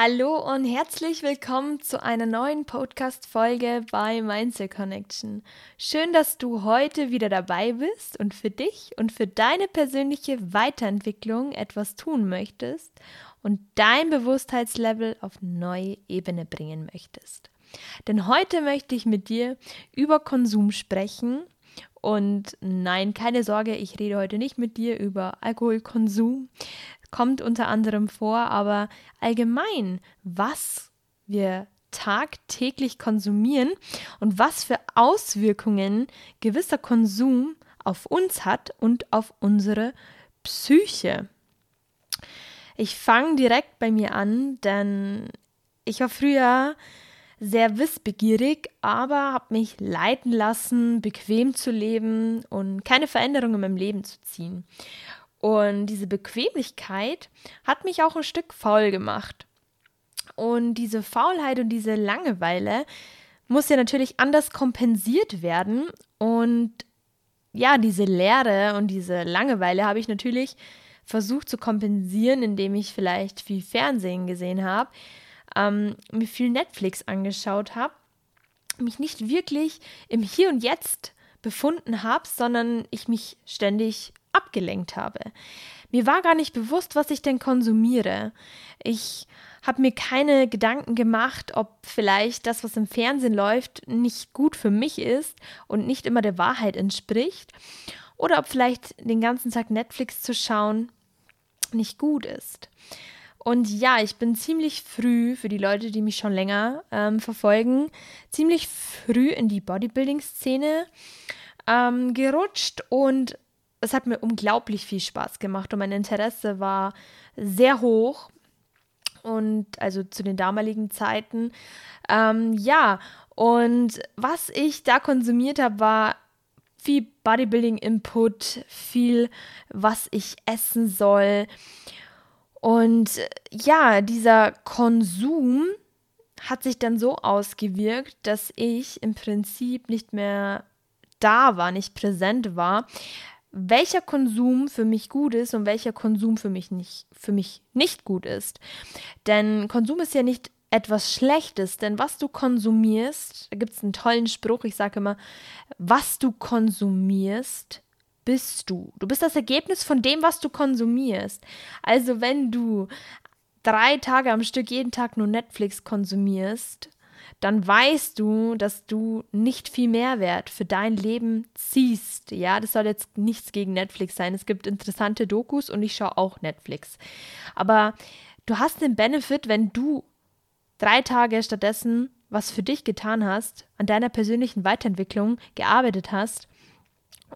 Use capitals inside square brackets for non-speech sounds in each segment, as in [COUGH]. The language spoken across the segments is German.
Hallo und herzlich willkommen zu einer neuen Podcast-Folge bei Mindset Connection. Schön, dass du heute wieder dabei bist und für dich und für deine persönliche Weiterentwicklung etwas tun möchtest und dein Bewusstheitslevel auf neue Ebene bringen möchtest. Denn heute möchte ich mit dir über Konsum sprechen und nein, keine Sorge, ich rede heute nicht mit dir über Alkoholkonsum, kommt unter anderem vor, aber allgemein, was wir tagtäglich konsumieren und was für Auswirkungen gewisser Konsum auf uns hat und auf unsere Psyche. Ich fange direkt bei mir an, denn ich war früher sehr wissbegierig, aber habe mich leiten lassen, bequem zu leben und keine Veränderungen in meinem Leben zu ziehen. Und diese Bequemlichkeit hat mich auch ein Stück faul gemacht. Und diese Faulheit und diese Langeweile muss ja natürlich anders kompensiert werden. Und ja, diese Leere und diese Langeweile habe ich natürlich versucht zu kompensieren, indem ich vielleicht viel Fernsehen gesehen habe, ähm, mir viel Netflix angeschaut habe, mich nicht wirklich im Hier und Jetzt befunden habe, sondern ich mich ständig abgelenkt habe. Mir war gar nicht bewusst, was ich denn konsumiere. Ich habe mir keine Gedanken gemacht, ob vielleicht das, was im Fernsehen läuft, nicht gut für mich ist und nicht immer der Wahrheit entspricht. Oder ob vielleicht den ganzen Tag Netflix zu schauen nicht gut ist. Und ja, ich bin ziemlich früh, für die Leute, die mich schon länger ähm, verfolgen, ziemlich früh in die Bodybuilding-Szene ähm, gerutscht und es hat mir unglaublich viel Spaß gemacht und mein Interesse war sehr hoch. Und also zu den damaligen Zeiten. Ähm, ja, und was ich da konsumiert habe, war viel Bodybuilding-Input, viel, was ich essen soll. Und ja, dieser Konsum hat sich dann so ausgewirkt, dass ich im Prinzip nicht mehr da war, nicht präsent war, welcher Konsum für mich gut ist und welcher Konsum für mich nicht, für mich nicht gut ist. Denn Konsum ist ja nicht etwas Schlechtes, denn was du konsumierst, da gibt es einen tollen Spruch, ich sage immer, was du konsumierst, bist du. Du bist das Ergebnis von dem, was du konsumierst. Also wenn du drei Tage am Stück jeden Tag nur Netflix konsumierst, dann weißt du, dass du nicht viel Mehrwert für dein Leben ziehst. Ja, das soll jetzt nichts gegen Netflix sein. Es gibt interessante Dokus und ich schaue auch Netflix. Aber du hast den Benefit, wenn du drei Tage stattdessen was für dich getan hast, an deiner persönlichen Weiterentwicklung gearbeitet hast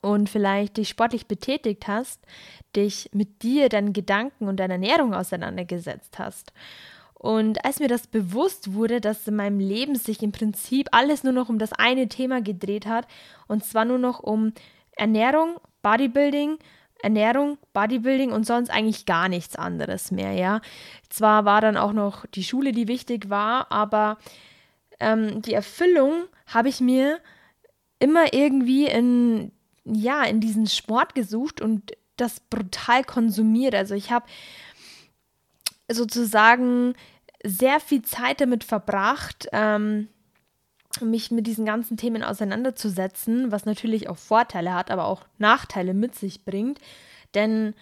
und vielleicht dich sportlich betätigt hast, dich mit dir, deinen Gedanken und deiner Ernährung auseinandergesetzt hast und als mir das bewusst wurde, dass in meinem Leben sich im Prinzip alles nur noch um das eine Thema gedreht hat, und zwar nur noch um Ernährung, Bodybuilding, Ernährung, Bodybuilding und sonst eigentlich gar nichts anderes mehr, ja. Zwar war dann auch noch die Schule, die wichtig war, aber ähm, die Erfüllung habe ich mir immer irgendwie in, ja, in diesen Sport gesucht und das brutal konsumiert. Also ich habe sozusagen sehr viel Zeit damit verbracht, ähm, mich mit diesen ganzen Themen auseinanderzusetzen, was natürlich auch Vorteile hat, aber auch Nachteile mit sich bringt. Denn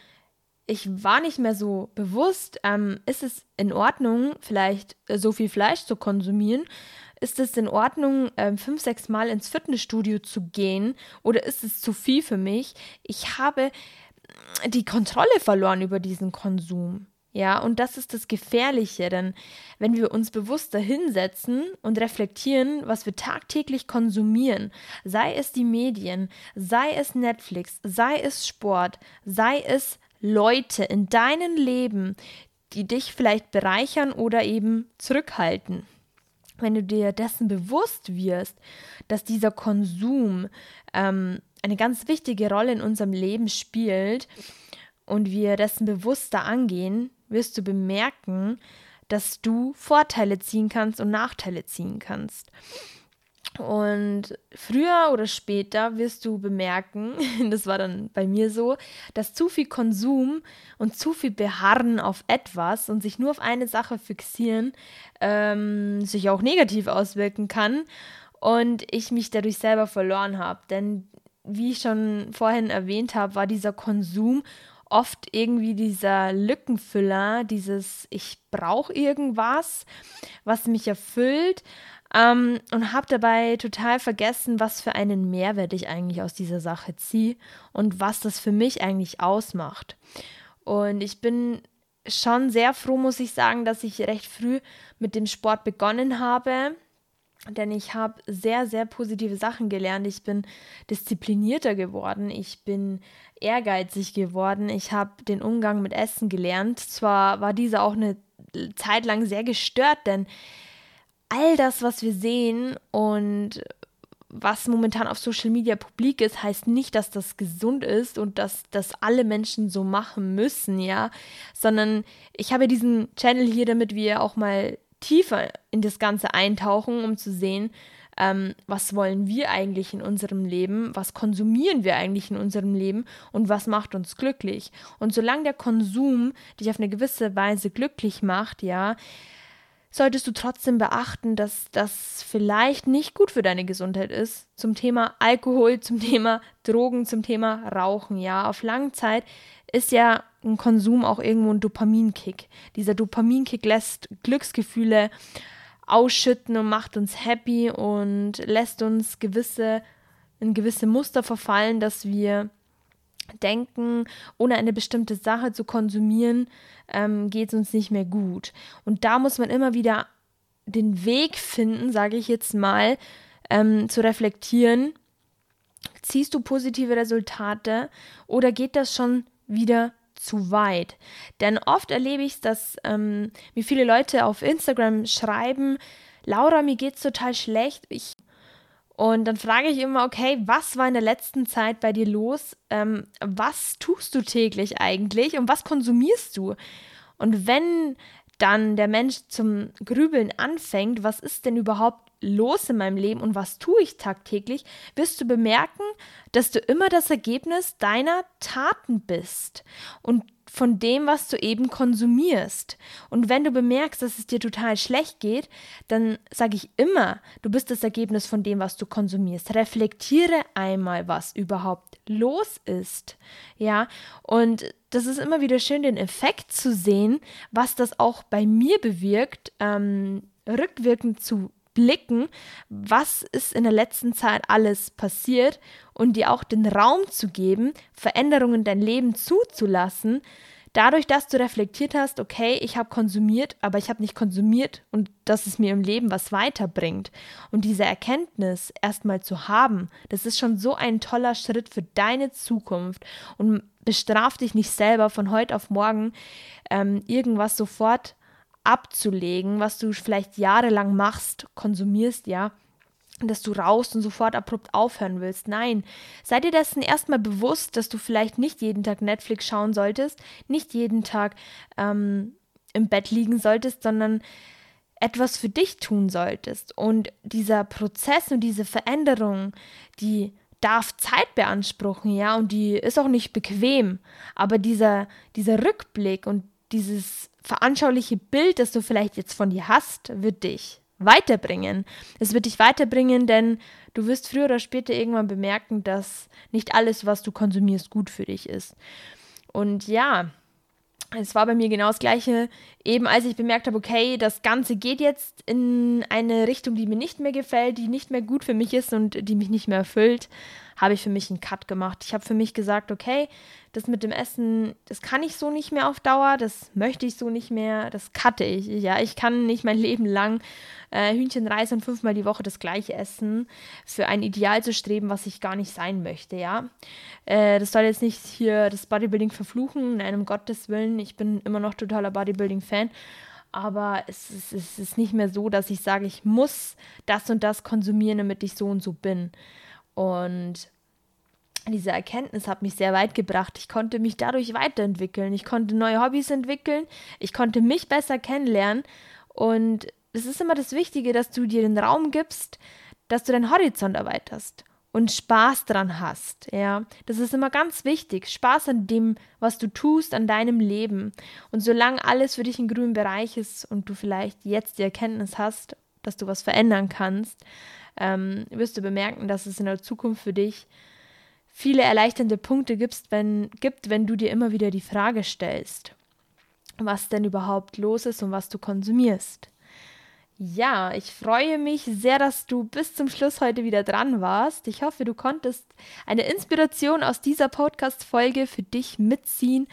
ich war nicht mehr so bewusst, ähm, ist es in Ordnung, vielleicht äh, so viel Fleisch zu konsumieren? Ist es in Ordnung, äh, fünf, sechs Mal ins Fitnessstudio zu gehen? Oder ist es zu viel für mich? Ich habe die Kontrolle verloren über diesen Konsum. Ja, und das ist das Gefährliche, denn wenn wir uns bewusster hinsetzen und reflektieren, was wir tagtäglich konsumieren, sei es die Medien, sei es Netflix, sei es Sport, sei es Leute in deinem Leben, die dich vielleicht bereichern oder eben zurückhalten. Wenn du dir dessen bewusst wirst, dass dieser Konsum ähm, eine ganz wichtige Rolle in unserem Leben spielt und wir dessen bewusster angehen, wirst du bemerken, dass du Vorteile ziehen kannst und Nachteile ziehen kannst. Und früher oder später wirst du bemerken, [LAUGHS] das war dann bei mir so, dass zu viel Konsum und zu viel Beharren auf etwas und sich nur auf eine Sache fixieren ähm, sich auch negativ auswirken kann und ich mich dadurch selber verloren habe. Denn wie ich schon vorhin erwähnt habe, war dieser Konsum oft irgendwie dieser Lückenfüller, dieses ich brauche irgendwas, was mich erfüllt, ähm, und habe dabei total vergessen, was für einen Mehrwert ich eigentlich aus dieser Sache ziehe und was das für mich eigentlich ausmacht. Und ich bin schon sehr froh, muss ich sagen, dass ich recht früh mit dem Sport begonnen habe. Denn ich habe sehr, sehr positive Sachen gelernt. Ich bin disziplinierter geworden. Ich bin ehrgeizig geworden. Ich habe den Umgang mit Essen gelernt. Zwar war dieser auch eine Zeit lang sehr gestört, denn all das, was wir sehen und was momentan auf Social Media publik ist, heißt nicht, dass das gesund ist und dass das alle Menschen so machen müssen, ja, sondern ich habe diesen Channel hier, damit wir auch mal tiefer in das Ganze eintauchen, um zu sehen, ähm, was wollen wir eigentlich in unserem Leben, was konsumieren wir eigentlich in unserem Leben und was macht uns glücklich. Und solange der Konsum dich auf eine gewisse Weise glücklich macht, ja, solltest du trotzdem beachten, dass das vielleicht nicht gut für deine Gesundheit ist. Zum Thema Alkohol, zum Thema Drogen, zum Thema Rauchen. Ja, auf lange Zeit ist ja ein Konsum auch irgendwo ein Dopaminkick. Dieser Dopaminkick lässt Glücksgefühle ausschütten und macht uns happy und lässt uns gewisse in gewisse Muster verfallen, dass wir denken, ohne eine bestimmte Sache zu konsumieren, ähm, geht es uns nicht mehr gut. Und da muss man immer wieder den Weg finden, sage ich jetzt mal, ähm, zu reflektieren. Ziehst du positive Resultate oder geht das schon wieder zu weit? Denn oft erlebe ich es, dass ähm, mir viele Leute auf Instagram schreiben, Laura, mir geht's total schlecht. Ich und dann frage ich immer, okay, was war in der letzten Zeit bei dir los? Ähm, was tust du täglich eigentlich und was konsumierst du? Und wenn dann der Mensch zum Grübeln anfängt, was ist denn überhaupt los in meinem Leben und was tue ich tagtäglich, wirst du bemerken, dass du immer das Ergebnis deiner Taten bist. Und von dem, was du eben konsumierst. Und wenn du bemerkst, dass es dir total schlecht geht, dann sage ich immer, du bist das Ergebnis von dem, was du konsumierst. Reflektiere einmal, was überhaupt los ist. Ja, und das ist immer wieder schön, den Effekt zu sehen, was das auch bei mir bewirkt, ähm, rückwirkend zu blicken, was ist in der letzten Zeit alles passiert und dir auch den Raum zu geben, Veränderungen in dein Leben zuzulassen, dadurch, dass du reflektiert hast, okay, ich habe konsumiert, aber ich habe nicht konsumiert und dass es mir im Leben was weiterbringt. Und diese Erkenntnis erstmal zu haben, das ist schon so ein toller Schritt für deine Zukunft und bestraf dich nicht selber von heute auf morgen ähm, irgendwas sofort abzulegen, was du vielleicht jahrelang machst, konsumierst, ja, dass du raus und sofort abrupt aufhören willst. Nein, sei dir dessen erstmal bewusst, dass du vielleicht nicht jeden Tag Netflix schauen solltest, nicht jeden Tag ähm, im Bett liegen solltest, sondern etwas für dich tun solltest. Und dieser Prozess und diese Veränderung, die darf Zeit beanspruchen, ja, und die ist auch nicht bequem. Aber dieser, dieser Rückblick und dieses veranschauliche Bild, das du vielleicht jetzt von dir hast, wird dich weiterbringen. Es wird dich weiterbringen, denn du wirst früher oder später irgendwann bemerken, dass nicht alles, was du konsumierst, gut für dich ist. Und ja, es war bei mir genau das Gleiche. Eben als ich bemerkt habe, okay, das Ganze geht jetzt in eine Richtung, die mir nicht mehr gefällt, die nicht mehr gut für mich ist und die mich nicht mehr erfüllt, habe ich für mich einen Cut gemacht. Ich habe für mich gesagt, okay, das mit dem Essen, das kann ich so nicht mehr auf Dauer, das möchte ich so nicht mehr, das cutte ich. Ja, ich kann nicht mein [LAUGHS] Leben lang äh, Hühnchenreis und fünfmal die Woche das gleiche essen, für ein Ideal zu streben, was ich gar nicht sein möchte, ja. Äh, das soll jetzt nicht hier das Bodybuilding verfluchen, nein, um Gottes Willen, ich bin immer noch totaler Bodybuilding-Fan, aber es ist, es ist nicht mehr so, dass ich sage, ich muss das und das konsumieren, damit ich so und so bin. Und diese Erkenntnis hat mich sehr weit gebracht. Ich konnte mich dadurch weiterentwickeln. Ich konnte neue Hobbys entwickeln. Ich konnte mich besser kennenlernen. Und es ist immer das Wichtige, dass du dir den Raum gibst, dass du deinen Horizont erweiterst und Spaß dran hast. Ja, das ist immer ganz wichtig. Spaß an dem, was du tust, an deinem Leben. Und solange alles für dich im grünen Bereich ist und du vielleicht jetzt die Erkenntnis hast, dass du was verändern kannst, ähm, wirst du bemerken, dass es in der Zukunft für dich viele erleichternde Punkte gibt wenn, gibt, wenn du dir immer wieder die Frage stellst, was denn überhaupt los ist und was du konsumierst. Ja, ich freue mich sehr, dass du bis zum Schluss heute wieder dran warst. Ich hoffe, du konntest eine Inspiration aus dieser Podcast-Folge für dich mitziehen.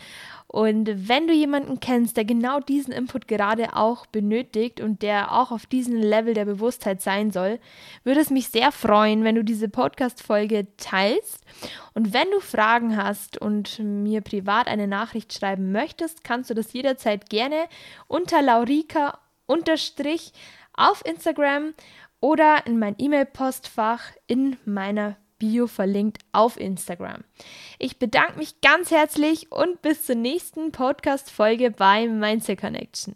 Und wenn du jemanden kennst, der genau diesen Input gerade auch benötigt und der auch auf diesem Level der Bewusstheit sein soll, würde es mich sehr freuen, wenn du diese Podcast-Folge teilst. Und wenn du Fragen hast und mir privat eine Nachricht schreiben möchtest, kannst du das jederzeit gerne unter Laurika unterstrich auf Instagram oder in mein E-Mail-Postfach in meiner Bio verlinkt auf Instagram. Ich bedanke mich ganz herzlich und bis zur nächsten Podcast-Folge bei Mindset Connection.